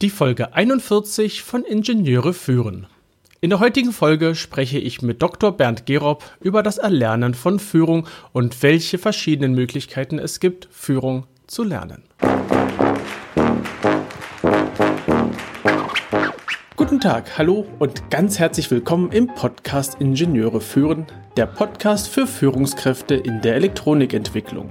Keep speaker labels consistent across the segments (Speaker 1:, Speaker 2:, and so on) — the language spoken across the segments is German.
Speaker 1: Die Folge 41 von Ingenieure führen. In der heutigen Folge spreche ich mit Dr. Bernd Gerob über das Erlernen von Führung und welche verschiedenen Möglichkeiten es gibt, Führung zu lernen. Guten Tag, hallo und ganz herzlich willkommen im Podcast Ingenieure führen, der Podcast für Führungskräfte in der Elektronikentwicklung.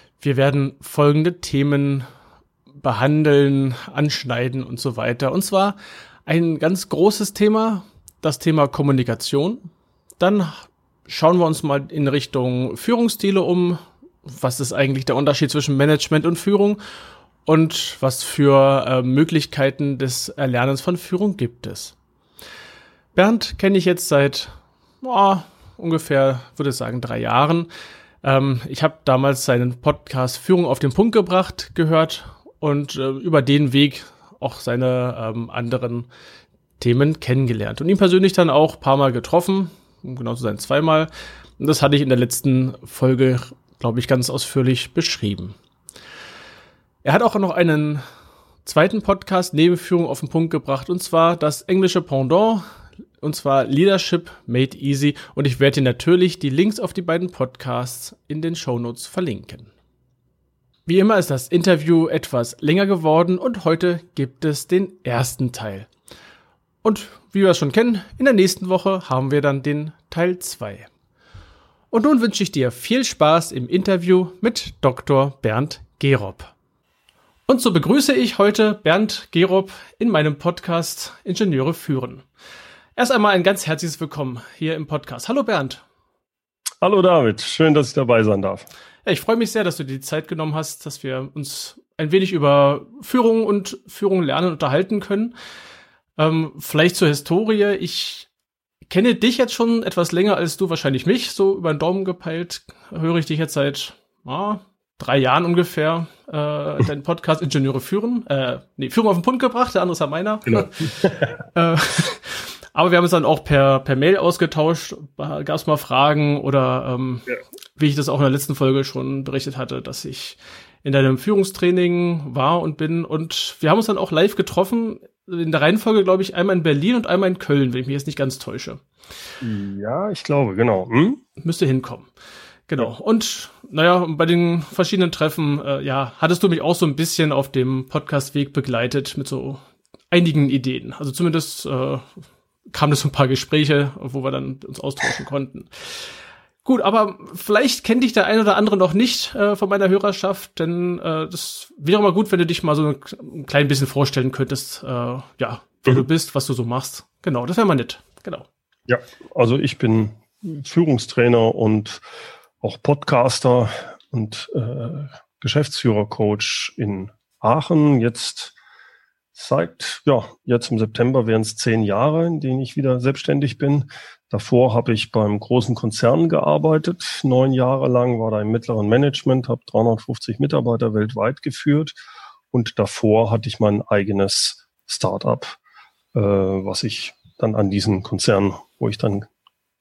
Speaker 1: wir werden folgende Themen behandeln, anschneiden und so weiter. Und zwar ein ganz großes Thema, das Thema Kommunikation. Dann schauen wir uns mal in Richtung Führungsstile um. Was ist eigentlich der Unterschied zwischen Management und Führung? Und was für äh, Möglichkeiten des Erlernens von Führung gibt es? Bernd kenne ich jetzt seit oh, ungefähr, würde ich sagen, drei Jahren. Ähm, ich habe damals seinen Podcast Führung auf den Punkt gebracht gehört und äh, über den Weg auch seine ähm, anderen Themen kennengelernt und ihn persönlich dann auch paar Mal getroffen, um genau zu sein zweimal. Und das hatte ich in der letzten Folge, glaube ich, ganz ausführlich beschrieben. Er hat auch noch einen zweiten Podcast Nebenführung auf den Punkt gebracht und zwar das englische Pendant und zwar Leadership Made Easy. Und ich werde dir natürlich die Links auf die beiden Podcasts in den Shownotes verlinken. Wie immer ist das Interview etwas länger geworden und heute gibt es den ersten Teil. Und wie wir es schon kennen, in der nächsten Woche haben wir dann den Teil 2. Und nun wünsche ich dir viel Spaß im Interview mit Dr. Bernd Gerob. Und so begrüße ich heute Bernd Gerob in meinem Podcast Ingenieure führen. Erst einmal ein ganz herzliches Willkommen hier im Podcast. Hallo Bernd.
Speaker 2: Hallo David, schön, dass ich dabei sein darf.
Speaker 1: Ja, ich freue mich sehr, dass du dir die Zeit genommen hast, dass wir uns ein wenig über Führung und Führung lernen unterhalten können. Ähm, vielleicht zur Historie. Ich kenne dich jetzt schon etwas länger als du wahrscheinlich mich, so über den Daumen gepeilt. Höre ich dich jetzt seit ah, drei Jahren ungefähr äh, deinen Podcast Ingenieure führen. Äh, nee, Führung auf den Punkt gebracht, der andere ist ja meiner. Genau. äh, aber wir haben uns dann auch per, per Mail ausgetauscht. Gab es mal Fragen oder ähm, ja. wie ich das auch in der letzten Folge schon berichtet hatte, dass ich in deinem Führungstraining war und bin. Und wir haben uns dann auch live getroffen. In der Reihenfolge, glaube ich, einmal in Berlin und einmal in Köln, wenn ich mich jetzt nicht ganz täusche.
Speaker 2: Ja, ich glaube, genau. Hm?
Speaker 1: Müsste hinkommen. Genau. Und naja, bei den verschiedenen Treffen, äh, ja, hattest du mich auch so ein bisschen auf dem Podcast-Weg begleitet mit so einigen Ideen. Also zumindest äh, kamen so ein paar Gespräche, wo wir dann uns austauschen konnten. Gut, aber vielleicht kennt dich der eine oder andere noch nicht äh, von meiner Hörerschaft, denn äh, das wäre mal gut, wenn du dich mal so ein klein bisschen vorstellen könntest, äh, ja, wer mhm. du bist, was du so machst. Genau, das wäre mal nett. Genau.
Speaker 2: Ja, also ich bin Führungstrainer und auch Podcaster und äh, Geschäftsführercoach in Aachen. Jetzt Seit, ja, jetzt im September wären es zehn Jahre, in denen ich wieder selbstständig bin. Davor habe ich beim großen Konzern gearbeitet, neun Jahre lang, war da im mittleren Management, habe 350 Mitarbeiter weltweit geführt und davor hatte ich mein eigenes Startup, äh, was ich dann an diesen Konzern, wo ich dann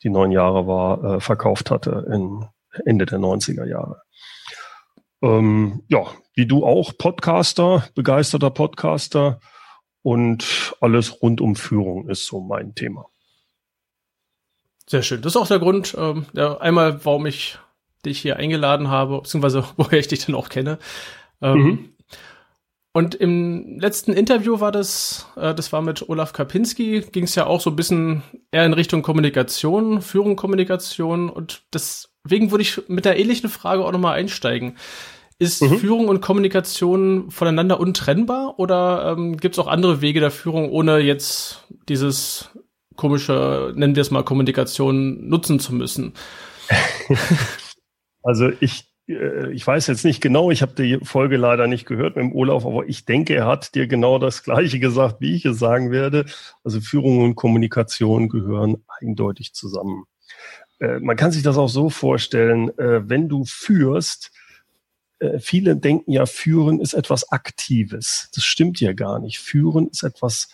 Speaker 2: die neun Jahre war, äh, verkauft hatte in Ende der 90er Jahre. Ähm, ja, wie du auch Podcaster, begeisterter Podcaster und alles rund um Führung ist so mein Thema.
Speaker 1: Sehr schön. Das ist auch der Grund, ähm, ja, einmal, warum ich dich hier eingeladen habe, beziehungsweise woher ich dich dann auch kenne. Ähm, mhm. Und im letzten Interview war das, äh, das war mit Olaf Kapinski, ging es ja auch so ein bisschen eher in Richtung Kommunikation, Führung, Kommunikation. Und deswegen würde ich mit der ähnlichen Frage auch nochmal einsteigen. Ist mhm. Führung und Kommunikation voneinander untrennbar oder ähm, gibt es auch andere Wege der Führung, ohne jetzt dieses komische, nennen wir es mal, Kommunikation nutzen zu müssen?
Speaker 2: Also ich, äh, ich weiß jetzt nicht genau, ich habe die Folge leider nicht gehört mit dem Olaf, aber ich denke, er hat dir genau das Gleiche gesagt, wie ich es sagen werde. Also Führung und Kommunikation gehören eindeutig zusammen. Äh, man kann sich das auch so vorstellen, äh, wenn du führst, viele denken ja, führen ist etwas Aktives. Das stimmt ja gar nicht. Führen ist etwas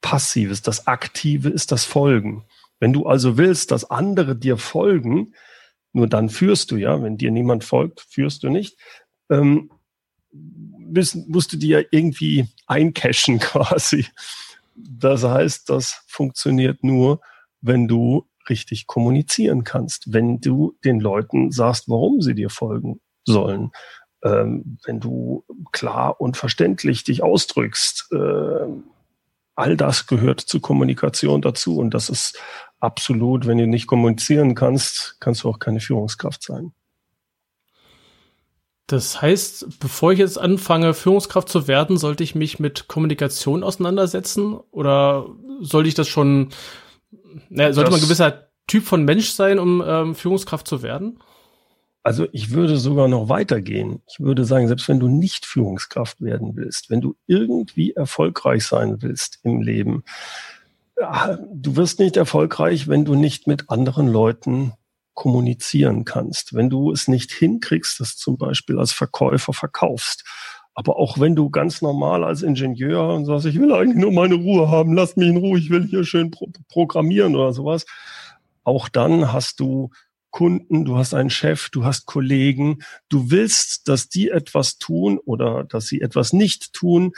Speaker 2: Passives. Das Aktive ist das Folgen. Wenn du also willst, dass andere dir folgen, nur dann führst du ja. Wenn dir niemand folgt, führst du nicht. Ähm, müssen, musst du dir irgendwie eincashen quasi. Das heißt, das funktioniert nur, wenn du richtig kommunizieren kannst, wenn du den Leuten sagst, warum sie dir folgen sollen, ähm, wenn du klar und verständlich dich ausdrückst. Äh, all das gehört zur Kommunikation dazu und das ist absolut, wenn du nicht kommunizieren kannst, kannst du auch keine Führungskraft sein.
Speaker 1: Das heißt, bevor ich jetzt anfange, Führungskraft zu werden, sollte ich mich mit Kommunikation auseinandersetzen? Oder sollte ich das schon, naja, sollte das, man ein gewisser Typ von Mensch sein, um ähm, Führungskraft zu werden?
Speaker 2: Also ich würde sogar noch weitergehen. Ich würde sagen, selbst wenn du nicht Führungskraft werden willst, wenn du irgendwie erfolgreich sein willst im Leben, du wirst nicht erfolgreich, wenn du nicht mit anderen Leuten kommunizieren kannst. Wenn du es nicht hinkriegst, das zum Beispiel als Verkäufer verkaufst. Aber auch wenn du ganz normal als Ingenieur und sagst, ich will eigentlich nur meine Ruhe haben, lass mich in Ruhe, ich will hier schön pro programmieren oder sowas. Auch dann hast du Kunden, du hast einen Chef, du hast Kollegen, du willst, dass die etwas tun oder dass sie etwas nicht tun.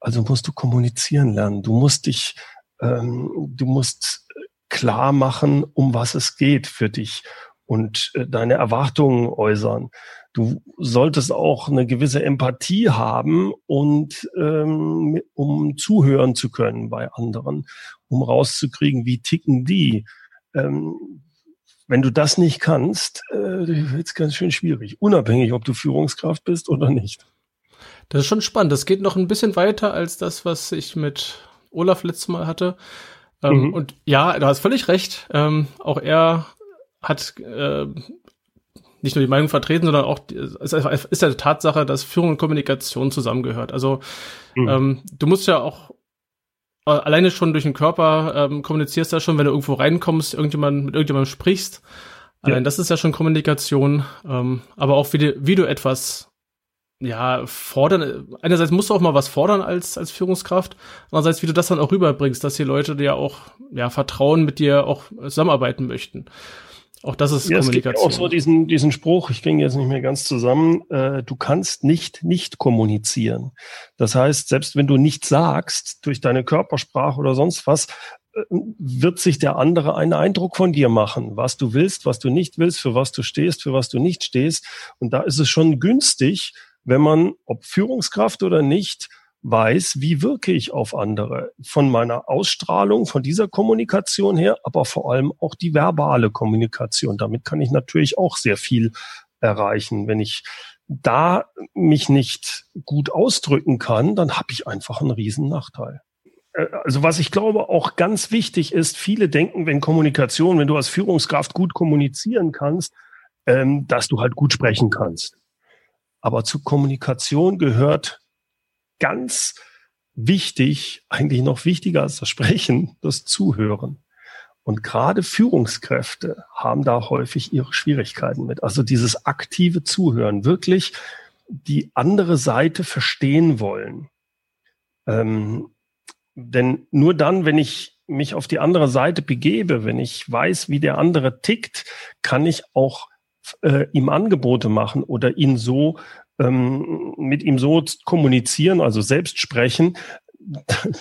Speaker 2: Also musst du kommunizieren lernen. Du musst dich ähm, du musst klar machen, um was es geht für dich und äh, deine Erwartungen äußern. Du solltest auch eine gewisse Empathie haben und ähm, um zuhören zu können bei anderen, um rauszukriegen, wie ticken die. Ähm, wenn du das nicht kannst, äh, wird es ganz schön schwierig, unabhängig, ob du Führungskraft bist oder nicht.
Speaker 1: Das ist schon spannend. Das geht noch ein bisschen weiter als das, was ich mit Olaf letztes Mal hatte. Ähm, mhm. Und ja, du hast völlig recht. Ähm, auch er hat äh, nicht nur die Meinung vertreten, sondern auch es ist ja die Tatsache, dass Führung und Kommunikation zusammengehört. Also mhm. ähm, du musst ja auch alleine schon durch den Körper ähm, kommunizierst ja schon, wenn du irgendwo reinkommst, irgendjemand mit irgendjemandem sprichst. Allein ja. das ist ja schon Kommunikation, ähm, aber auch wie, die, wie du etwas ja, fordern, einerseits musst du auch mal was fordern als, als Führungskraft, andererseits, wie du das dann auch rüberbringst, dass die Leute dir auch, ja, vertrauen, mit dir auch zusammenarbeiten möchten. Auch das ist ja, Kommunikation. Es gibt
Speaker 2: auch so diesen, diesen Spruch, ich ging jetzt nicht mehr ganz zusammen, äh, du kannst nicht nicht kommunizieren. Das heißt, selbst wenn du nichts sagst, durch deine Körpersprache oder sonst was, äh, wird sich der andere einen Eindruck von dir machen, was du willst, was du nicht willst, für was du stehst, für was du nicht stehst. Und da ist es schon günstig, wenn man, ob Führungskraft oder nicht, weiß, wie wirke ich auf andere. Von meiner Ausstrahlung, von dieser Kommunikation her, aber vor allem auch die verbale Kommunikation. Damit kann ich natürlich auch sehr viel erreichen. Wenn ich da mich nicht gut ausdrücken kann, dann habe ich einfach einen riesen Nachteil. Äh, also was ich glaube auch ganz wichtig ist, viele denken, wenn Kommunikation, wenn du als Führungskraft gut kommunizieren kannst, ähm, dass du halt gut sprechen kannst. Aber zu Kommunikation gehört ganz wichtig, eigentlich noch wichtiger als das Sprechen, das Zuhören. Und gerade Führungskräfte haben da häufig ihre Schwierigkeiten mit. Also dieses aktive Zuhören, wirklich die andere Seite verstehen wollen. Ähm, denn nur dann, wenn ich mich auf die andere Seite begebe, wenn ich weiß, wie der andere tickt, kann ich auch äh, ihm Angebote machen oder ihn so ähm, mit ihm so kommunizieren, also selbst sprechen,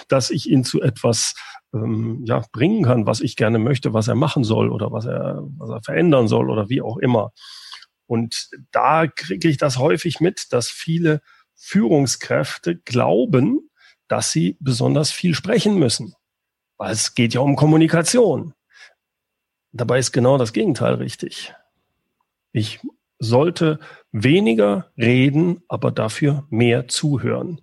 Speaker 2: dass ich ihn zu etwas ähm, ja, bringen kann, was ich gerne möchte, was er machen soll oder was er, was er verändern soll oder wie auch immer. Und da kriege ich das häufig mit, dass viele Führungskräfte glauben, dass sie besonders viel sprechen müssen. Weil es geht ja um Kommunikation. Dabei ist genau das Gegenteil richtig. Ich sollte weniger reden, aber dafür mehr zuhören.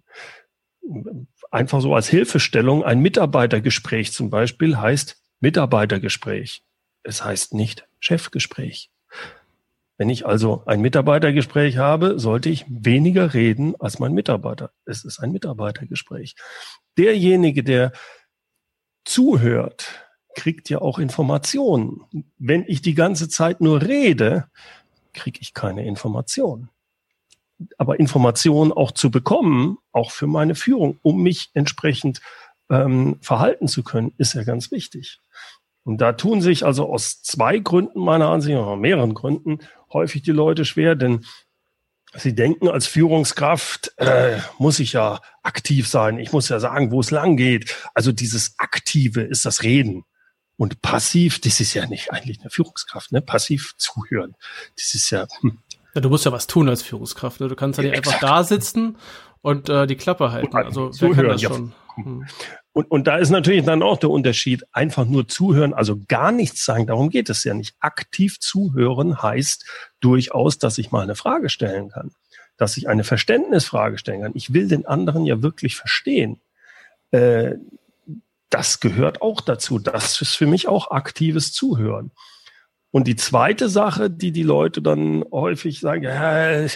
Speaker 2: Einfach so als Hilfestellung, ein Mitarbeitergespräch zum Beispiel heißt Mitarbeitergespräch. Es heißt nicht Chefgespräch. Wenn ich also ein Mitarbeitergespräch habe, sollte ich weniger reden als mein Mitarbeiter. Es ist ein Mitarbeitergespräch. Derjenige, der zuhört, kriegt ja auch Informationen. Wenn ich die ganze Zeit nur rede, kriege ich keine Informationen. Aber Informationen auch zu bekommen, auch für meine Führung, um mich entsprechend ähm, verhalten zu können, ist ja ganz wichtig. Und da tun sich also aus zwei Gründen meiner Ansicht nach, mehreren Gründen, häufig die Leute schwer, denn sie denken, als Führungskraft äh, muss ich ja aktiv sein, ich muss ja sagen, wo es lang geht. Also dieses Aktive ist das Reden. Und passiv, das ist ja nicht eigentlich eine Führungskraft, ne? Passiv zuhören. Das ist ja. Hm.
Speaker 1: Ja, du musst ja was tun als Führungskraft. Ne? Du kannst ja nicht einfach da sitzen und äh, die Klappe halten. Also wer kann das schon?
Speaker 2: Hm. Und, und da ist natürlich dann auch der Unterschied, einfach nur zuhören, also gar nichts sagen, darum geht es ja nicht. Aktiv zuhören heißt durchaus, dass ich mal eine Frage stellen kann, dass ich eine Verständnisfrage stellen kann. Ich will den anderen ja wirklich verstehen. Äh, das gehört auch dazu. Das ist für mich auch aktives Zuhören. Und die zweite Sache, die die Leute dann häufig sagen, ja,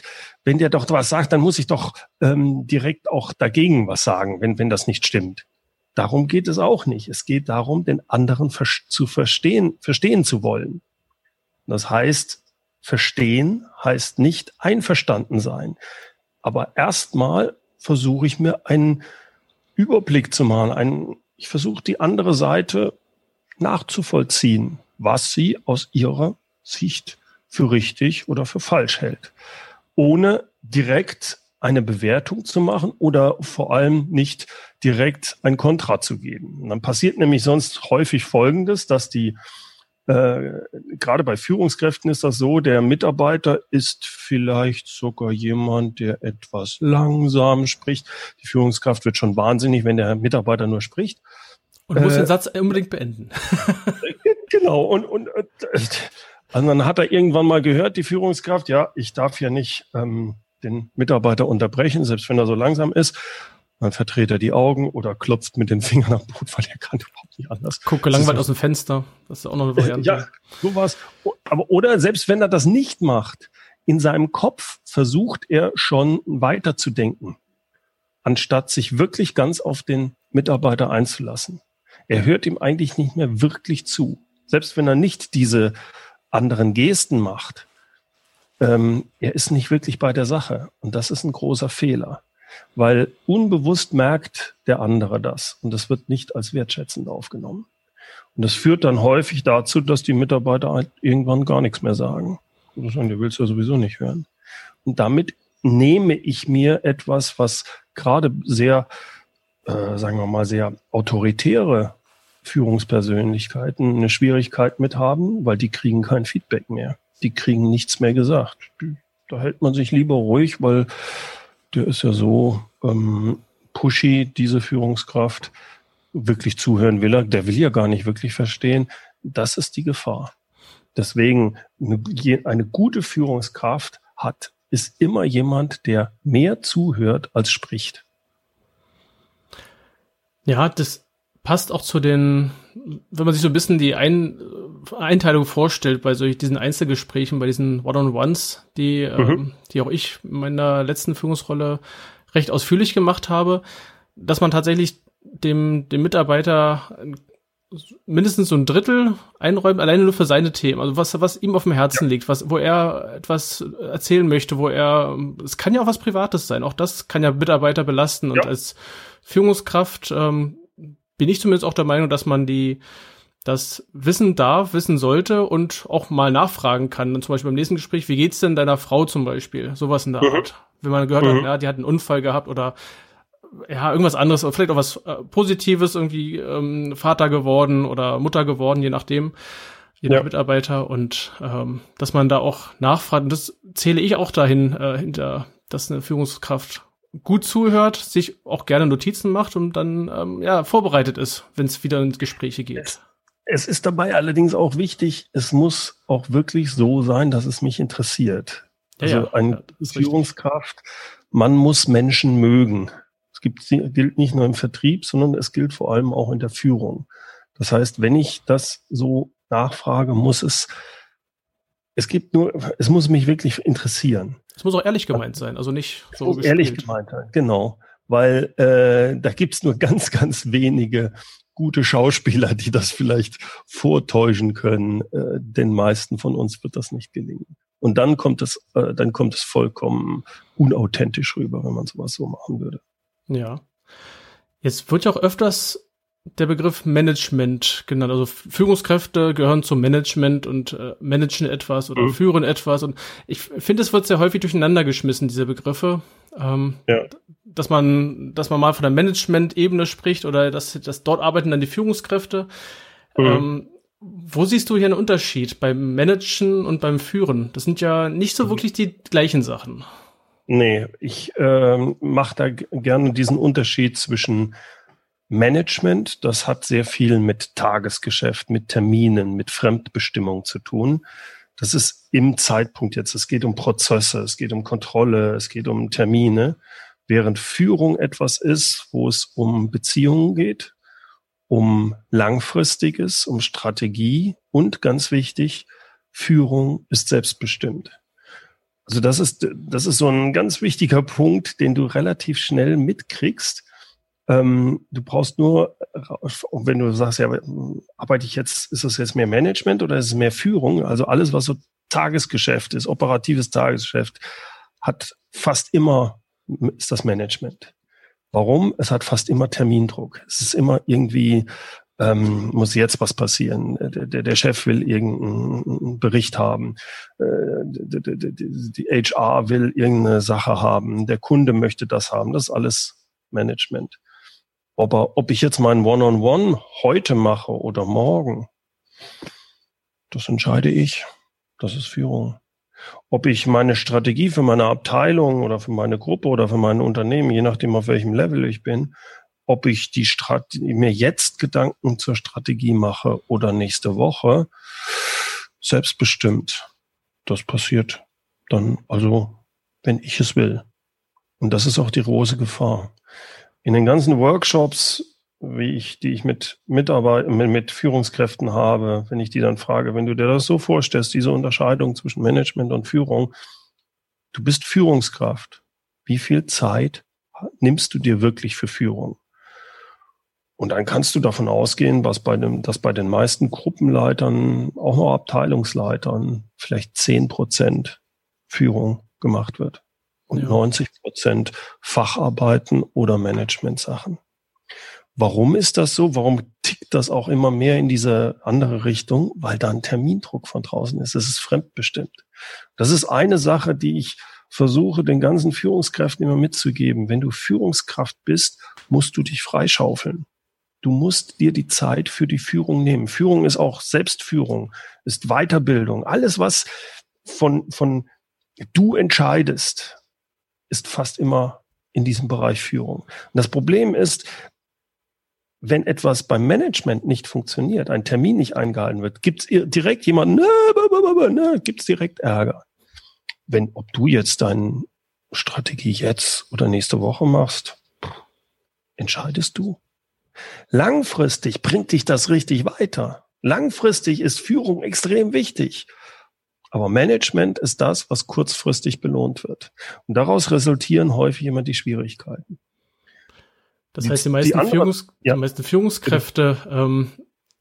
Speaker 2: wenn der doch was sagt, dann muss ich doch ähm, direkt auch dagegen was sagen, wenn, wenn das nicht stimmt. Darum geht es auch nicht. Es geht darum, den anderen zu verstehen, verstehen zu wollen. Das heißt, verstehen heißt nicht einverstanden sein. Aber erstmal versuche ich mir einen Überblick zu machen, einen, ich versuche die andere Seite nachzuvollziehen was sie aus ihrer Sicht für richtig oder für falsch hält, ohne direkt eine Bewertung zu machen oder vor allem nicht direkt ein Kontra zu geben. Und dann passiert nämlich sonst häufig Folgendes, dass die äh, gerade bei Führungskräften ist das so, der Mitarbeiter ist vielleicht sogar jemand, der etwas langsam spricht. Die Führungskraft wird schon wahnsinnig, wenn der Mitarbeiter nur spricht.
Speaker 1: Und muss äh, den Satz unbedingt beenden.
Speaker 2: genau. Und, und, und also dann hat er irgendwann mal gehört, die Führungskraft, ja, ich darf ja nicht ähm, den Mitarbeiter unterbrechen, selbst wenn er so langsam ist. Dann verdreht er die Augen oder klopft mit den Fingern am Boot, weil er kann überhaupt nicht anders.
Speaker 1: Gucke langweilig aus dem Fenster. Das ist auch noch eine Variante.
Speaker 2: ja, sowas. Aber, oder selbst wenn er das nicht macht, in seinem Kopf versucht er schon weiterzudenken, anstatt sich wirklich ganz auf den Mitarbeiter einzulassen. Er hört ihm eigentlich nicht mehr wirklich zu. Selbst wenn er nicht diese anderen Gesten macht. Ähm, er ist nicht wirklich bei der Sache. Und das ist ein großer Fehler. Weil unbewusst merkt der andere das. Und das wird nicht als wertschätzend aufgenommen. Und das führt dann häufig dazu, dass die Mitarbeiter halt irgendwann gar nichts mehr sagen. Oder sagen, du willst ja sowieso nicht hören. Und damit nehme ich mir etwas, was gerade sehr, äh, sagen wir mal, sehr autoritäre Führungspersönlichkeiten eine Schwierigkeit mit haben, weil die kriegen kein Feedback mehr. Die kriegen nichts mehr gesagt. Da hält man sich lieber ruhig, weil der ist ja so ähm, pushy, diese Führungskraft. Wirklich zuhören will er, der will ja gar nicht wirklich verstehen. Das ist die Gefahr. Deswegen eine, eine gute Führungskraft hat, ist immer jemand, der mehr zuhört als spricht.
Speaker 1: Ja, das passt auch zu den, wenn man sich so ein bisschen die ein Einteilung vorstellt bei solchen diesen Einzelgesprächen, bei diesen One-on-Ones, die, mhm. ähm, die auch ich in meiner letzten Führungsrolle recht ausführlich gemacht habe, dass man tatsächlich dem, dem Mitarbeiter mindestens so ein Drittel einräumt, alleine nur für seine Themen, also was, was ihm auf dem Herzen ja. liegt, was, wo er etwas erzählen möchte, wo er, es kann ja auch was Privates sein, auch das kann ja Mitarbeiter belasten und als Führungskraft ähm, bin ich zumindest auch der Meinung, dass man die das wissen darf, wissen sollte und auch mal nachfragen kann. Dann zum Beispiel beim nächsten Gespräch, wie geht's denn deiner Frau zum Beispiel? Sowas in der mhm. Art. Wenn man gehört mhm. hat, ja, die hat einen Unfall gehabt oder ja, irgendwas anderes, oder vielleicht auch was äh, Positives, irgendwie ähm, Vater geworden oder Mutter geworden, je nachdem, je nach Mitarbeiter und ähm, dass man da auch nachfragt. Und das zähle ich auch dahin, äh, hinter, dass eine Führungskraft gut zuhört, sich auch gerne Notizen macht und dann ähm, ja vorbereitet ist, wenn es wieder in Gespräche geht.
Speaker 2: Es, ist dabei allerdings auch wichtig, es muss auch wirklich so sein, dass es mich interessiert. Also ja, eine ja, Führungskraft, man muss Menschen mögen. Es gibt, gilt nicht nur im Vertrieb, sondern es gilt vor allem auch in der Führung. Das heißt, wenn ich das so nachfrage, muss es es gibt nur, es muss mich wirklich interessieren.
Speaker 1: Es muss auch ehrlich gemeint sein, also nicht
Speaker 2: so. Ehrlich gemeint sein, genau. Weil äh, da gibt's nur ganz, ganz wenige gute Schauspieler, die das vielleicht vortäuschen können. Äh, den meisten von uns wird das nicht gelingen. Und dann kommt es, äh, dann kommt es vollkommen unauthentisch rüber, wenn man sowas so machen würde.
Speaker 1: Ja. Jetzt wird ja auch öfters der Begriff Management genannt. Also Führungskräfte gehören zum Management und äh, managen etwas oder mhm. führen etwas. Und ich finde, es wird sehr häufig durcheinander geschmissen, diese Begriffe. Ähm, ja. Dass man, dass man mal von der Management-Ebene spricht oder dass, dass dort arbeiten dann die Führungskräfte. Mhm. Ähm, wo siehst du hier einen Unterschied beim Managen und beim Führen? Das sind ja nicht so mhm. wirklich die gleichen Sachen.
Speaker 2: Nee, ich ähm, mache da gerne diesen Unterschied zwischen Management, das hat sehr viel mit Tagesgeschäft, mit Terminen, mit Fremdbestimmung zu tun. Das ist im Zeitpunkt jetzt. Es geht um Prozesse, es geht um Kontrolle, es geht um Termine. Während Führung etwas ist, wo es um Beziehungen geht, um Langfristiges, um Strategie und ganz wichtig, Führung ist selbstbestimmt. Also das ist, das ist so ein ganz wichtiger Punkt, den du relativ schnell mitkriegst, ähm, du brauchst nur, wenn du sagst, ja, arbeite ich jetzt, ist das jetzt mehr Management oder ist es mehr Führung? Also alles, was so Tagesgeschäft ist, operatives Tagesgeschäft, hat fast immer, ist das Management. Warum? Es hat fast immer Termindruck. Es ist immer irgendwie, ähm, muss jetzt was passieren. Der, der, der Chef will irgendeinen Bericht haben. Äh, die, die, die HR will irgendeine Sache haben. Der Kunde möchte das haben. Das ist alles Management. Aber ob ich jetzt mein One-on-One -on -One heute mache oder morgen, das entscheide ich. Das ist Führung. Ob ich meine Strategie für meine Abteilung oder für meine Gruppe oder für mein Unternehmen, je nachdem auf welchem Level ich bin, ob ich die Strategie, mir jetzt Gedanken zur Strategie mache oder nächste Woche, selbstbestimmt. Das passiert dann, also, wenn ich es will. Und das ist auch die große Gefahr in den ganzen Workshops, wie ich, die ich mit Mitarbeitern, mit, mit Führungskräften habe, wenn ich die dann frage, wenn du dir das so vorstellst, diese Unterscheidung zwischen Management und Führung, du bist Führungskraft. Wie viel Zeit nimmst du dir wirklich für Führung? Und dann kannst du davon ausgehen, was bei dem, dass bei den meisten Gruppenleitern, auch noch Abteilungsleitern, vielleicht zehn Prozent Führung gemacht wird und ja. 90 Prozent Facharbeiten oder Management-Sachen. Warum ist das so? Warum tickt das auch immer mehr in diese andere Richtung? Weil da ein Termindruck von draußen ist. Es ist fremdbestimmt. Das ist eine Sache, die ich versuche, den ganzen Führungskräften immer mitzugeben. Wenn du Führungskraft bist, musst du dich freischaufeln. Du musst dir die Zeit für die Führung nehmen. Führung ist auch Selbstführung, ist Weiterbildung. Alles, was von, von du entscheidest, ist fast immer in diesem Bereich Führung. Und das Problem ist, wenn etwas beim Management nicht funktioniert, ein Termin nicht eingehalten wird, gibt es direkt jemanden, ne, ne, gibt es direkt Ärger. Wenn, ob du jetzt deine Strategie jetzt oder nächste Woche machst, entscheidest du. Langfristig bringt dich das richtig weiter. Langfristig ist Führung extrem wichtig. Aber Management ist das, was kurzfristig belohnt wird. Und daraus resultieren häufig immer die Schwierigkeiten.
Speaker 1: Das heißt, die meisten, die andere, Führungs ja. die meisten Führungskräfte ähm,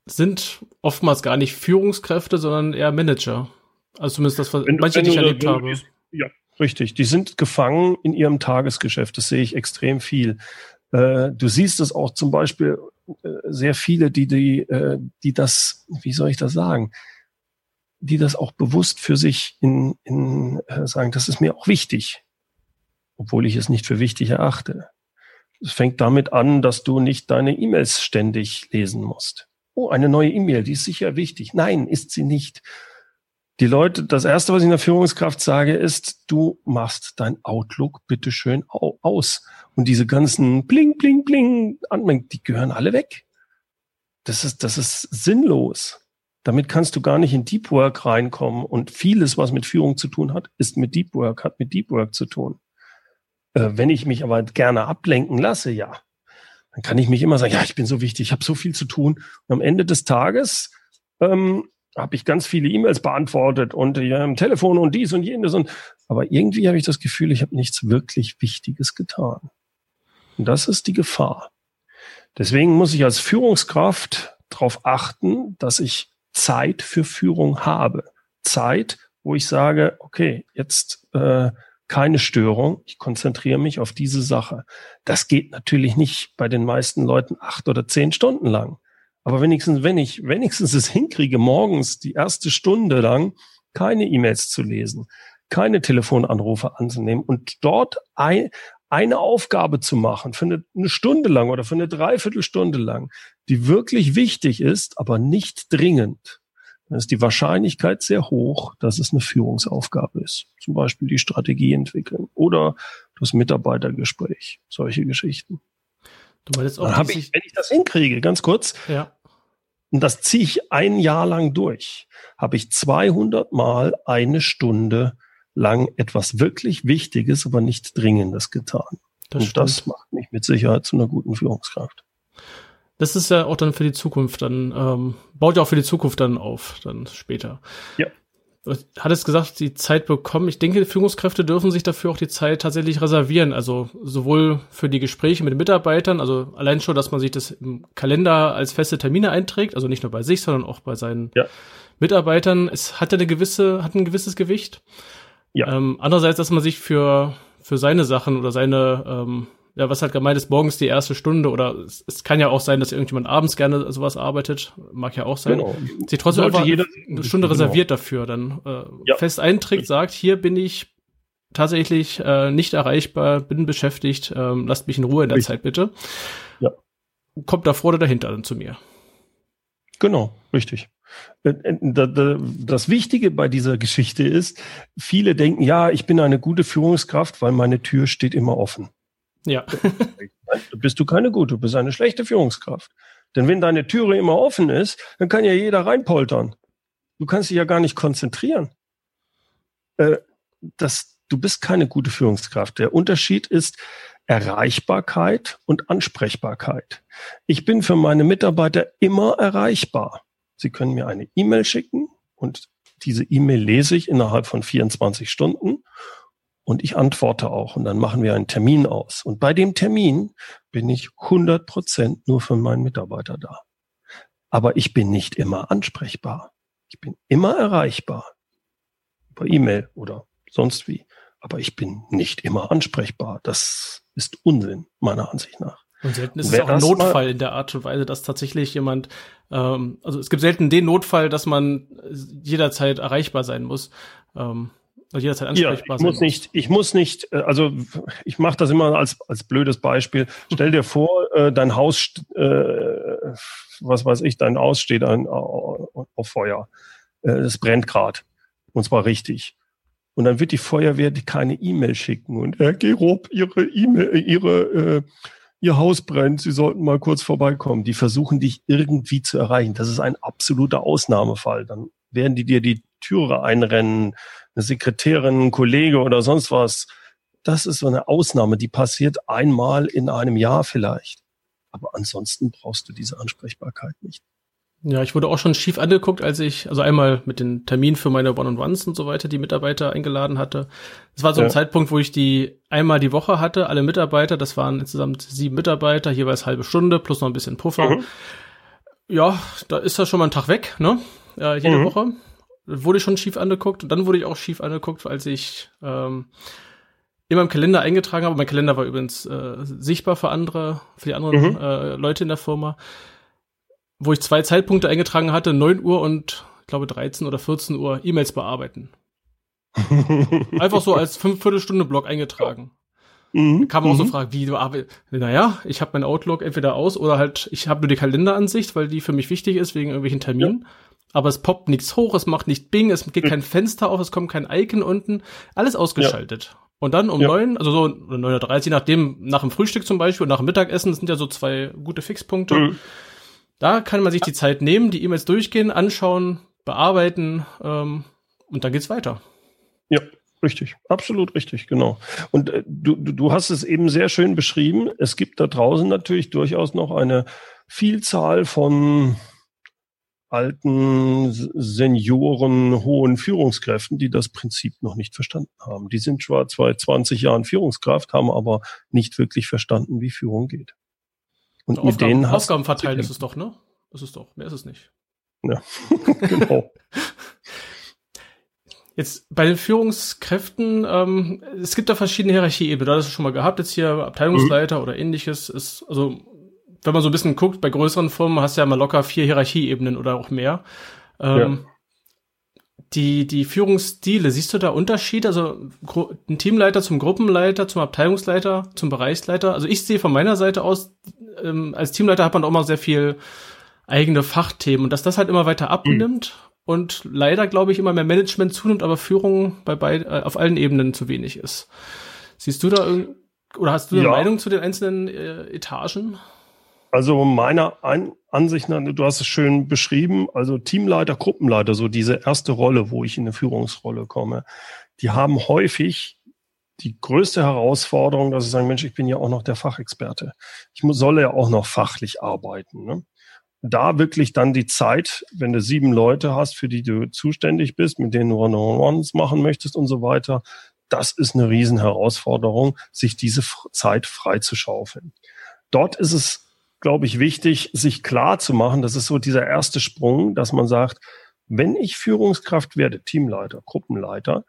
Speaker 1: sind oftmals gar nicht Führungskräfte, sondern eher Manager. Also zumindest das, was wenn, manche, die ich erlebt wenn, habe.
Speaker 2: Ja, richtig. Die sind gefangen in ihrem Tagesgeschäft. Das sehe ich extrem viel. Äh, du siehst es auch zum Beispiel äh, sehr viele, die, die, äh, die das, wie soll ich das sagen, die das auch bewusst für sich in, in äh, sagen, das ist mir auch wichtig, obwohl ich es nicht für wichtig erachte. Es fängt damit an, dass du nicht deine E-Mails ständig lesen musst. Oh, eine neue E-Mail, die ist sicher wichtig. Nein, ist sie nicht. Die Leute, das erste, was ich in der Führungskraft sage, ist, du machst dein Outlook bitteschön aus. Und diese ganzen Bling, Bling, Bling die gehören alle weg. Das ist, das ist sinnlos. Damit kannst du gar nicht in Deep Work reinkommen. Und vieles, was mit Führung zu tun hat, ist mit Deep Work, hat mit Deep Work zu tun. Äh, wenn ich mich aber gerne ablenken lasse, ja, dann kann ich mich immer sagen, ja, ich bin so wichtig, ich habe so viel zu tun. Und am Ende des Tages ähm, habe ich ganz viele E-Mails beantwortet und ja, am Telefon und dies und jenes und aber irgendwie habe ich das Gefühl, ich habe nichts wirklich Wichtiges getan. Und das ist die Gefahr. Deswegen muss ich als Führungskraft darauf achten, dass ich Zeit für Führung habe. Zeit, wo ich sage, okay, jetzt äh, keine Störung, ich konzentriere mich auf diese Sache. Das geht natürlich nicht bei den meisten Leuten acht oder zehn Stunden lang. Aber wenigstens, wenn ich wenigstens es hinkriege, morgens die erste Stunde lang keine E-Mails zu lesen, keine Telefonanrufe anzunehmen und dort ein, eine Aufgabe zu machen für eine, eine Stunde lang oder für eine Dreiviertelstunde lang, die wirklich wichtig ist, aber nicht dringend, dann ist die Wahrscheinlichkeit sehr hoch, dass es eine Führungsaufgabe ist. Zum Beispiel die Strategie entwickeln oder das Mitarbeitergespräch, solche Geschichten. Du meinst auch, dann ich, wenn ich das hinkriege, ganz kurz, ja. und das ziehe ich ein Jahr lang durch, habe ich 200 Mal eine Stunde lang etwas wirklich Wichtiges, aber nicht Dringendes getan. Das und stimmt. das macht mich mit Sicherheit zu einer guten Führungskraft.
Speaker 1: Das ist ja auch dann für die Zukunft, dann ähm, baut ja auch für die Zukunft dann auf, dann später. Ja. Du hattest gesagt, die Zeit bekommen. Ich denke, Führungskräfte dürfen sich dafür auch die Zeit tatsächlich reservieren. Also sowohl für die Gespräche mit den Mitarbeitern, also allein schon, dass man sich das im Kalender als feste Termine einträgt, also nicht nur bei sich, sondern auch bei seinen ja. Mitarbeitern. Es hat ja eine gewisse, hat ein gewisses Gewicht. Ja. Ähm, andererseits, dass man sich für, für seine Sachen oder seine, ähm, ja, was halt gemeint ist, morgens die erste Stunde oder es, es, kann ja auch sein, dass irgendjemand abends gerne sowas arbeitet, mag ja auch sein. Genau. Sie trotzdem Sollte einfach eine Stunde genau. reserviert dafür, dann äh, ja. fest einträgt, sagt, hier bin ich tatsächlich äh, nicht erreichbar, bin beschäftigt, ähm, lasst mich in Ruhe in der Richtig. Zeit bitte. Ja. Kommt da vor oder dahinter dann zu mir.
Speaker 2: Genau, richtig. Äh, äh, das Wichtige bei dieser Geschichte ist, viele denken, ja, ich bin eine gute Führungskraft, weil meine Tür steht immer offen. Ja. Bist du keine gute, du bist eine schlechte Führungskraft. Denn wenn deine Türe immer offen ist, dann kann ja jeder reinpoltern. Du kannst dich ja gar nicht konzentrieren. Äh, das, du bist keine gute Führungskraft. Der Unterschied ist Erreichbarkeit und Ansprechbarkeit. Ich bin für meine Mitarbeiter immer erreichbar. Sie können mir eine E-Mail schicken und diese E-Mail lese ich innerhalb von 24 Stunden und ich antworte auch und dann machen wir einen Termin aus. Und bei dem Termin bin ich 100 Prozent nur für meinen Mitarbeiter da. Aber ich bin nicht immer ansprechbar. Ich bin immer erreichbar. Per E-Mail oder sonst wie. Aber ich bin nicht immer ansprechbar. Das ist Unsinn, meiner Ansicht nach.
Speaker 1: Und selten ist es auch ein Notfall in der Art und Weise, dass tatsächlich jemand, ähm, also es gibt selten den Notfall, dass man jederzeit erreichbar sein muss. Ähm,
Speaker 2: jederzeit ansprechbar ja, ich muss nicht, ich muss nicht, äh, also ich mache das immer als als blödes Beispiel. Stell dir vor, äh, dein Haus, äh, was weiß ich, dein Haus steht ein, auf Feuer. Äh, es brennt gerade und zwar richtig. Und dann wird die Feuerwehr keine E-Mail schicken und Herr Gerob, Ihre E-Mail, Ihre äh, Ihr Haus brennt, Sie sollten mal kurz vorbeikommen. Die versuchen dich irgendwie zu erreichen. Das ist ein absoluter Ausnahmefall. Dann werden die dir die Türe einrennen, eine Sekretärin, ein Kollege oder sonst was. Das ist so eine Ausnahme, die passiert einmal in einem Jahr vielleicht. Aber ansonsten brauchst du diese Ansprechbarkeit nicht.
Speaker 1: Ja, ich wurde auch schon schief angeguckt, als ich, also einmal mit den Termin für meine One-on-Ones und so weiter, die Mitarbeiter eingeladen hatte. Es war so ein Zeitpunkt, wo ich die einmal die Woche hatte, alle Mitarbeiter, das waren insgesamt sieben Mitarbeiter, jeweils halbe Stunde, plus noch ein bisschen Puffer. Mhm. Ja, da ist das schon mal ein Tag weg, ne? Ja, jede mhm. Woche. Wurde ich schon schief angeguckt und dann wurde ich auch schief angeguckt, als ich ähm, in meinem Kalender eingetragen habe. Mein Kalender war übrigens äh, sichtbar für andere, für die anderen mhm. äh, Leute in der Firma wo ich zwei Zeitpunkte eingetragen hatte, 9 Uhr und ich glaube 13 oder 14 Uhr E-Mails bearbeiten. Einfach so als fünf Viertelstunde Block eingetragen. Mhm. Kam auch so mhm. Fragen, wie du arbeitest. Naja, ich habe mein Outlook entweder aus oder halt, ich habe nur die Kalenderansicht, weil die für mich wichtig ist, wegen irgendwelchen Terminen. Ja. Aber es poppt nichts hoch, es macht nicht Bing, es geht mhm. kein Fenster auf, es kommt kein Icon unten. Alles ausgeschaltet. Ja. Und dann um neun, ja. also so 9.30 nachdem, nach dem Frühstück zum Beispiel, nach dem Mittagessen, das sind ja so zwei gute Fixpunkte. Mhm. Da kann man sich die Zeit nehmen, die E-Mails durchgehen, anschauen, bearbeiten ähm, und dann geht's weiter.
Speaker 2: Ja, richtig. Absolut richtig, genau. Und äh, du, du hast es eben sehr schön beschrieben. Es gibt da draußen natürlich durchaus noch eine Vielzahl von alten Senioren, hohen Führungskräften, die das Prinzip noch nicht verstanden haben. Die sind zwar seit 20 Jahren Führungskraft, haben aber nicht wirklich verstanden, wie Führung geht.
Speaker 1: Und Aufgaben, mit denen Aufgaben verteilen ist es doch, ne? Ist doch, mehr ist es nicht.
Speaker 2: Ja, genau.
Speaker 1: Jetzt bei den Führungskräften, ähm, es gibt da verschiedene Hierarchieebenen. Du hast es schon mal gehabt, jetzt hier Abteilungsleiter mhm. oder ähnliches. Ist, also, wenn man so ein bisschen guckt, bei größeren Firmen hast du ja mal locker vier Hierarchieebenen oder auch mehr. Ähm, ja. Die, die Führungsstile, siehst du da Unterschiede? Also ein Teamleiter zum Gruppenleiter, zum Abteilungsleiter, zum Bereichsleiter? Also ich sehe von meiner Seite aus, ähm, als Teamleiter hat man auch mal sehr viel eigene Fachthemen und dass das halt immer weiter abnimmt mhm und leider, glaube ich, immer mehr Management zunimmt, aber Führung bei beid, äh, auf allen Ebenen zu wenig ist. Siehst du da oder hast du eine ja. Meinung zu den einzelnen äh, Etagen?
Speaker 2: Also meiner Ein Ansicht nach, du hast es schön beschrieben, also Teamleiter, Gruppenleiter, so diese erste Rolle, wo ich in eine Führungsrolle komme, die haben häufig die größte Herausforderung, dass sie sagen, Mensch, ich bin ja auch noch der Fachexperte. Ich muss, soll ja auch noch fachlich arbeiten. Ne? da wirklich dann die Zeit, wenn du sieben Leute hast, für die du zuständig bist, mit denen du One-on-Ones machen möchtest und so weiter, das ist eine Riesenherausforderung, sich diese Zeit frei zu schaufeln. Dort ist es, glaube ich, wichtig, sich klar zu machen, das ist so dieser erste Sprung, dass man sagt, wenn ich Führungskraft werde, Teamleiter, Gruppenleiter,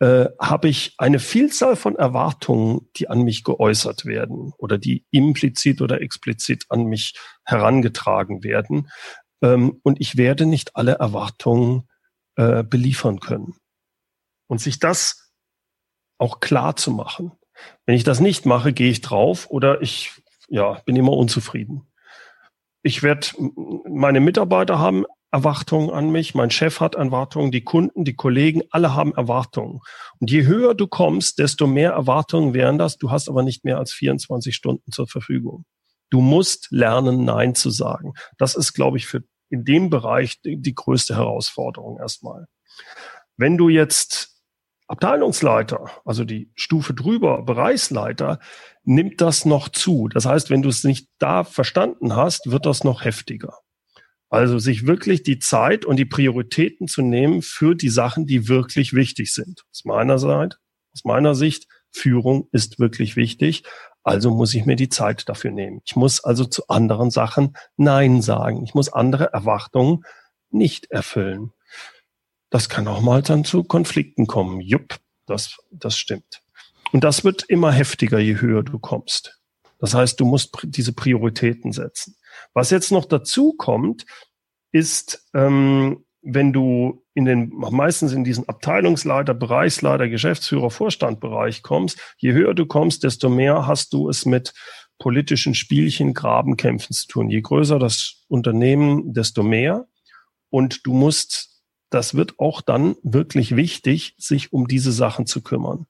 Speaker 2: äh, habe ich eine Vielzahl von Erwartungen, die an mich geäußert werden oder die implizit oder explizit an mich herangetragen werden. Ähm, und ich werde nicht alle Erwartungen äh, beliefern können. Und sich das auch klar zu machen. Wenn ich das nicht mache, gehe ich drauf oder ich ja, bin immer unzufrieden. Ich werde meine Mitarbeiter haben Erwartungen an mich, mein Chef hat Erwartungen, die Kunden, die Kollegen, alle haben Erwartungen. Und je höher du kommst, desto mehr Erwartungen wären das. Du hast aber nicht mehr als 24 Stunden zur Verfügung. Du musst lernen, Nein zu sagen. Das ist, glaube ich, für in dem Bereich die, die größte Herausforderung erstmal. Wenn du jetzt Abteilungsleiter, also die Stufe drüber, Bereichsleiter, nimmt das noch zu. Das heißt, wenn du es nicht da verstanden hast, wird das noch heftiger. Also sich wirklich die Zeit und die Prioritäten zu nehmen für die Sachen, die wirklich wichtig sind. Aus meiner Seite, aus meiner Sicht, Führung ist wirklich wichtig. Also muss ich mir die Zeit dafür nehmen. Ich muss also zu anderen Sachen Nein sagen. Ich muss andere Erwartungen nicht erfüllen. Das kann auch mal dann zu Konflikten kommen. Jupp, das, das stimmt. Und das wird immer heftiger, je höher du kommst. Das heißt, du musst diese Prioritäten setzen. Was jetzt noch dazu kommt, ist, ähm, wenn du in den, meistens in diesen Abteilungsleiter, Bereichsleiter, Geschäftsführer, Vorstandbereich kommst, je höher du kommst, desto mehr hast du es mit politischen Spielchen, Grabenkämpfen zu tun. Je größer das Unternehmen, desto mehr. Und du musst, das wird auch dann wirklich wichtig, sich um diese Sachen zu kümmern.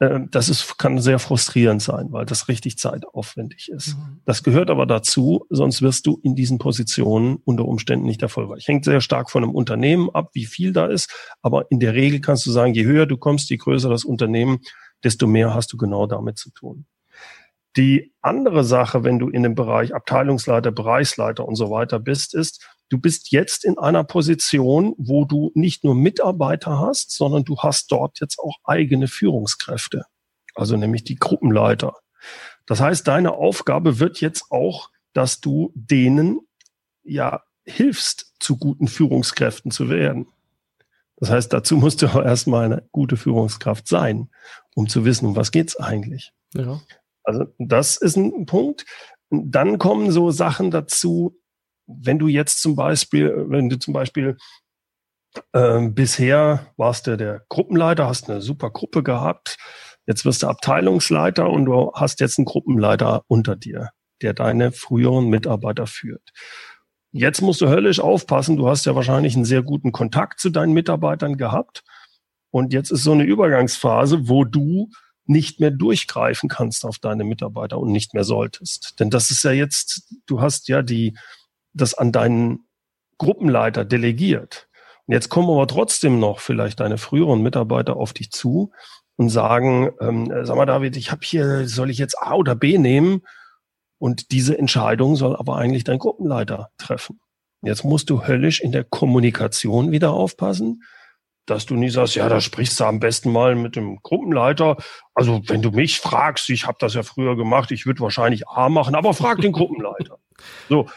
Speaker 2: Äh, das ist, kann sehr frustrierend sein, weil das richtig zeitaufwendig ist. Mhm. Das gehört aber dazu, sonst wirst du in diesen Positionen unter Umständen nicht erfolgreich. Hängt sehr stark von einem Unternehmen ab, wie viel da ist. Aber in der Regel kannst du sagen, je höher du kommst, je größer das Unternehmen, desto mehr hast du genau damit zu tun. Die andere Sache, wenn du in dem Bereich Abteilungsleiter, Bereichsleiter und so weiter bist, ist, du bist jetzt in einer Position, wo du nicht nur Mitarbeiter hast, sondern du hast dort jetzt auch eigene Führungskräfte, also nämlich die Gruppenleiter. Das heißt, deine Aufgabe wird jetzt auch, dass du denen ja hilfst, zu guten Führungskräften zu werden. Das heißt, dazu musst du auch erstmal eine gute Führungskraft sein, um zu wissen, um was geht's eigentlich. Ja. Also das ist ein Punkt. Dann kommen so Sachen dazu, wenn du jetzt zum Beispiel, wenn du zum Beispiel ähm, bisher warst du der Gruppenleiter, hast eine super Gruppe gehabt, jetzt wirst du Abteilungsleiter und du hast jetzt einen Gruppenleiter unter dir, der deine früheren Mitarbeiter führt. Jetzt musst du höllisch aufpassen, du hast ja wahrscheinlich einen sehr guten Kontakt zu deinen Mitarbeitern gehabt. Und jetzt ist so eine Übergangsphase, wo du nicht mehr durchgreifen kannst auf deine Mitarbeiter und nicht mehr solltest. Denn das ist ja jetzt, du hast ja die, das an deinen Gruppenleiter delegiert. Und jetzt kommen aber trotzdem noch vielleicht deine früheren Mitarbeiter auf dich zu und sagen, ähm, sag mal David, ich habe hier, soll ich jetzt A oder B nehmen? Und diese Entscheidung soll aber eigentlich dein Gruppenleiter treffen. Jetzt musst du höllisch in der Kommunikation wieder aufpassen, dass du nie sagst, ja, da sprichst du am besten mal mit dem Gruppenleiter. Also wenn du mich fragst, ich habe das ja früher gemacht, ich würde wahrscheinlich A machen, aber frag den Gruppenleiter. So,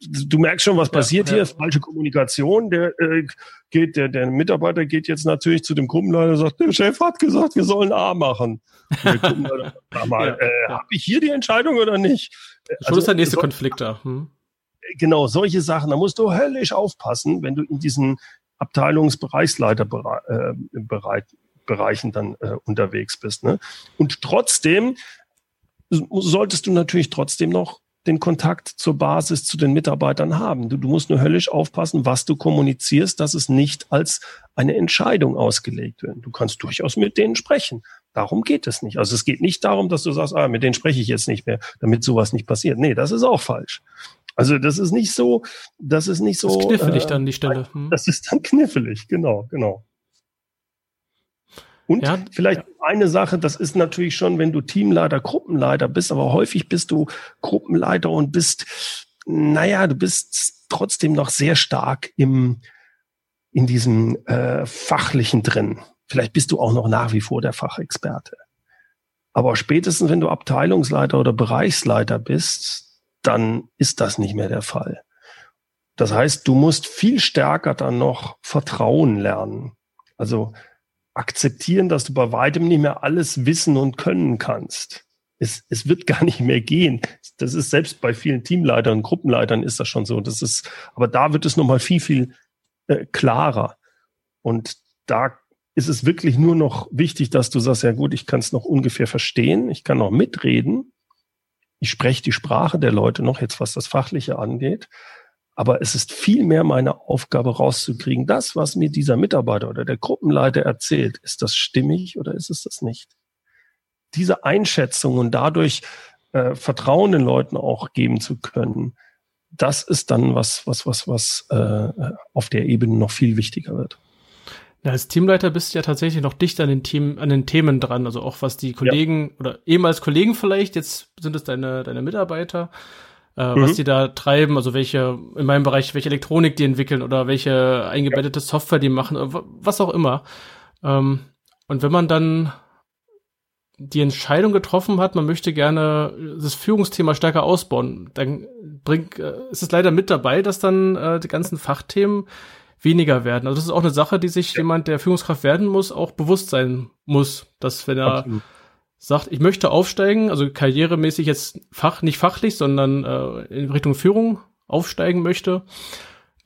Speaker 2: du merkst schon, was passiert ja, ja. hier, falsche Kommunikation. Der äh, geht, der, der Mitarbeiter geht jetzt natürlich zu dem Gruppenleiter und sagt, der Chef hat gesagt, wir sollen A machen. Sag mal, ja, äh, habe ich hier die Entscheidung oder nicht?
Speaker 1: Schon also, ist der nächste so, Konflikt da. Hm.
Speaker 2: Genau, solche Sachen, da musst du höllisch aufpassen, wenn du in diesen Abteilungsbereichsleiterbereichen äh, dann äh, unterwegs bist. Ne? Und trotzdem solltest du natürlich trotzdem noch den Kontakt zur Basis, zu den Mitarbeitern haben. Du, du musst nur höllisch aufpassen, was du kommunizierst, dass es nicht als eine Entscheidung ausgelegt wird. Du kannst durchaus mit denen sprechen. Darum geht es nicht. Also es geht nicht darum, dass du sagst, ah, mit denen spreche ich jetzt nicht mehr, damit sowas nicht passiert. Nee, das ist auch falsch. Also das ist nicht so, das ist nicht so. Das ist
Speaker 1: knifflig äh, dann die Stelle.
Speaker 2: Hm. Das ist dann knifflig, genau, genau. Und ja, vielleicht ja. eine Sache, das ist natürlich schon, wenn du Teamleiter, Gruppenleiter bist, aber häufig bist du Gruppenleiter und bist, naja, du bist trotzdem noch sehr stark im, in diesem äh, Fachlichen drin. Vielleicht bist du auch noch nach wie vor der Fachexperte. Aber spätestens, wenn du Abteilungsleiter oder Bereichsleiter bist, dann ist das nicht mehr der Fall. Das heißt, du musst viel stärker dann noch Vertrauen lernen. Also akzeptieren, dass du bei weitem nicht mehr alles wissen und können kannst. Es, es wird gar nicht mehr gehen. Das ist selbst bei vielen Teamleitern Gruppenleitern ist das schon so. Das ist, aber da wird es nochmal viel, viel äh, klarer. Und da ist es wirklich nur noch wichtig, dass du sagst, ja gut, ich kann es noch ungefähr verstehen, ich kann noch mitreden, ich spreche die Sprache der Leute noch, jetzt was das Fachliche angeht. Aber es ist viel mehr meine Aufgabe rauszukriegen, das, was mir dieser Mitarbeiter oder der Gruppenleiter erzählt, ist das stimmig oder ist es das nicht? Diese Einschätzung und dadurch äh, Vertrauen den Leuten auch geben zu können, das ist dann was, was, was, was äh, auf der Ebene noch viel wichtiger wird.
Speaker 1: Ja, als Teamleiter bist du ja tatsächlich noch dicht an den Team, an den Themen dran, also auch was die Kollegen ja. oder ehemals Kollegen vielleicht, jetzt sind es deine, deine Mitarbeiter, äh, mhm. was die da treiben, also welche, in meinem Bereich, welche Elektronik die entwickeln oder welche eingebettete ja. Software die machen, was auch immer. Ähm, und wenn man dann die Entscheidung getroffen hat, man möchte gerne das Führungsthema stärker ausbauen, dann bringt, äh, ist es leider mit dabei, dass dann äh, die ganzen Fachthemen weniger werden. Also das ist auch eine Sache, die sich ja. jemand, der Führungskraft werden muss, auch bewusst sein muss, dass wenn er Absolut. Sagt, ich möchte aufsteigen, also karrieremäßig jetzt fach, nicht fachlich, sondern äh, in Richtung Führung aufsteigen möchte,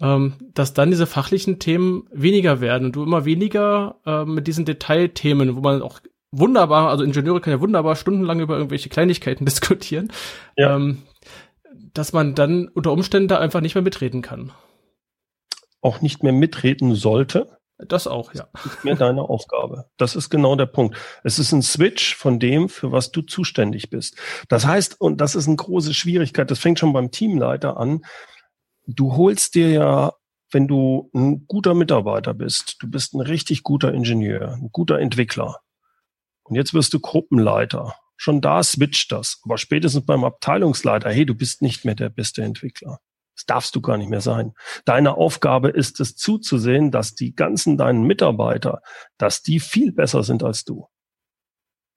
Speaker 1: ähm, dass dann diese fachlichen Themen weniger werden und du immer weniger äh, mit diesen Detailthemen, wo man auch wunderbar, also Ingenieure können ja wunderbar stundenlang über irgendwelche Kleinigkeiten diskutieren, ja. ähm, dass man dann unter Umständen da einfach nicht mehr mitreden kann
Speaker 2: auch nicht mehr mitreden sollte.
Speaker 1: Das auch, ja.
Speaker 2: Das ist mehr deine Aufgabe. Das ist genau der Punkt. Es ist ein Switch von dem, für was du zuständig bist. Das heißt, und das ist eine große Schwierigkeit, das fängt schon beim Teamleiter an. Du holst dir ja, wenn du ein guter Mitarbeiter bist, du bist ein richtig guter Ingenieur, ein guter Entwickler. Und jetzt wirst du Gruppenleiter. Schon da switcht das. Aber spätestens beim Abteilungsleiter, hey, du bist nicht mehr der beste Entwickler. Das darfst du gar nicht mehr sein. Deine Aufgabe ist es zuzusehen, dass die ganzen deinen Mitarbeiter, dass die viel besser sind als du.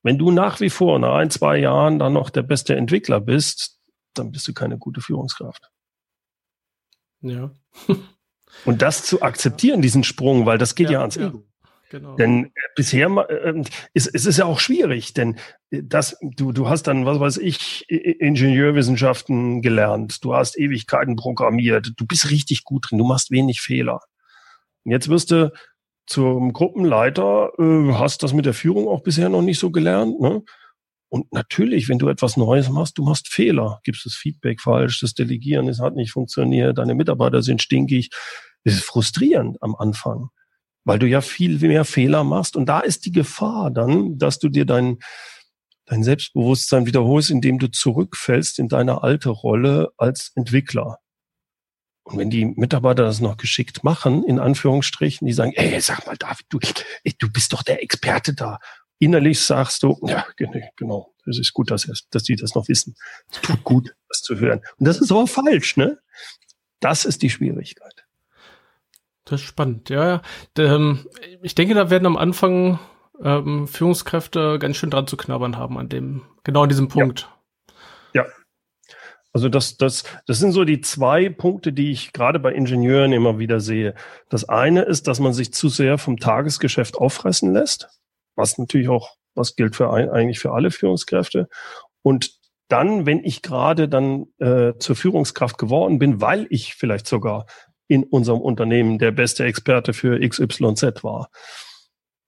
Speaker 2: Wenn du nach wie vor nach ein, zwei Jahren dann noch der beste Entwickler bist, dann bist du keine gute Führungskraft.
Speaker 1: Ja.
Speaker 2: Und das zu akzeptieren, diesen Sprung, weil das geht ja, ja ans Ego. Genau. Denn äh, bisher äh, ist, es ist ja auch schwierig, denn äh, das, du, du hast dann, was weiß ich, Ingenieurwissenschaften gelernt, du hast Ewigkeiten programmiert, du bist richtig gut drin, du machst wenig Fehler. Und jetzt wirst du zum Gruppenleiter, äh, hast das mit der Führung auch bisher noch nicht so gelernt. Ne? Und natürlich, wenn du etwas Neues machst, du machst Fehler, gibst das Feedback falsch, das Delegieren, es hat nicht funktioniert, deine Mitarbeiter sind stinkig. Es ist frustrierend am Anfang weil du ja viel mehr Fehler machst. Und da ist die Gefahr dann, dass du dir dein, dein Selbstbewusstsein wiederholst, indem du zurückfällst in deine alte Rolle als Entwickler. Und wenn die Mitarbeiter das noch geschickt machen, in Anführungsstrichen, die sagen, ey, sag mal, David, du, ey, du bist doch der Experte da. Innerlich sagst du, ja, genau, das ist gut, dass, dass die das noch wissen. Es tut gut, das zu hören. Und das ist aber falsch, ne? Das ist die Schwierigkeit.
Speaker 1: Das ist spannend, ja. ja. Ähm, ich denke, da werden am Anfang ähm, Führungskräfte ganz schön dran zu knabbern haben an dem, genau an diesem Punkt.
Speaker 2: Ja. ja. Also das, das, das sind so die zwei Punkte, die ich gerade bei Ingenieuren immer wieder sehe. Das eine ist, dass man sich zu sehr vom Tagesgeschäft auffressen lässt, was natürlich auch, was gilt für eigentlich für alle Führungskräfte. Und dann, wenn ich gerade dann äh, zur Führungskraft geworden bin, weil ich vielleicht sogar in unserem Unternehmen der beste Experte für XYZ war,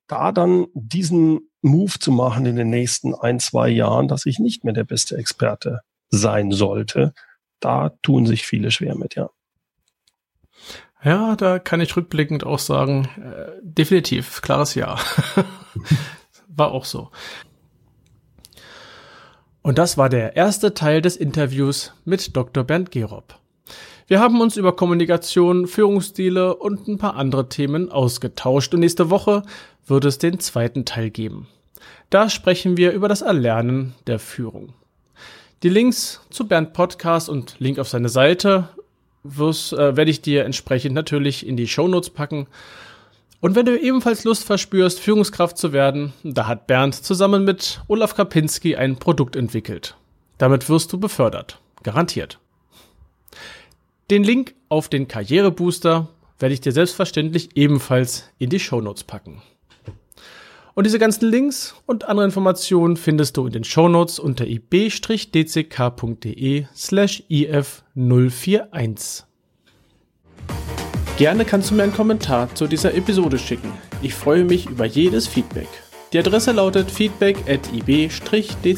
Speaker 2: da dann diesen Move zu machen in den nächsten ein, zwei Jahren, dass ich nicht mehr der beste Experte sein sollte, da tun sich viele schwer mit, ja.
Speaker 1: Ja, da kann ich rückblickend auch sagen, äh, definitiv, klares Ja. war auch so. Und das war der erste Teil des Interviews mit Dr. Bernd Gerob. Wir haben uns über Kommunikation, Führungsstile und ein paar andere Themen ausgetauscht und nächste Woche wird es den zweiten Teil geben. Da sprechen wir über das Erlernen der Führung. Die Links zu Bernd Podcast und Link auf seine Seite äh, werde ich dir entsprechend natürlich in die Show Notes packen. Und wenn du ebenfalls Lust verspürst, Führungskraft zu werden, da hat Bernd zusammen mit Olaf Kapinski ein Produkt entwickelt. Damit wirst du befördert. Garantiert. Den Link auf den Karrierebooster werde ich dir selbstverständlich ebenfalls in die Show Notes packen. Und diese ganzen Links und andere Informationen findest du in den Shownotes unter ib-dck.de slash if041. Gerne kannst du mir einen Kommentar zu dieser Episode schicken. Ich freue mich über jedes Feedback. Die Adresse lautet feedback at ib-dck.de.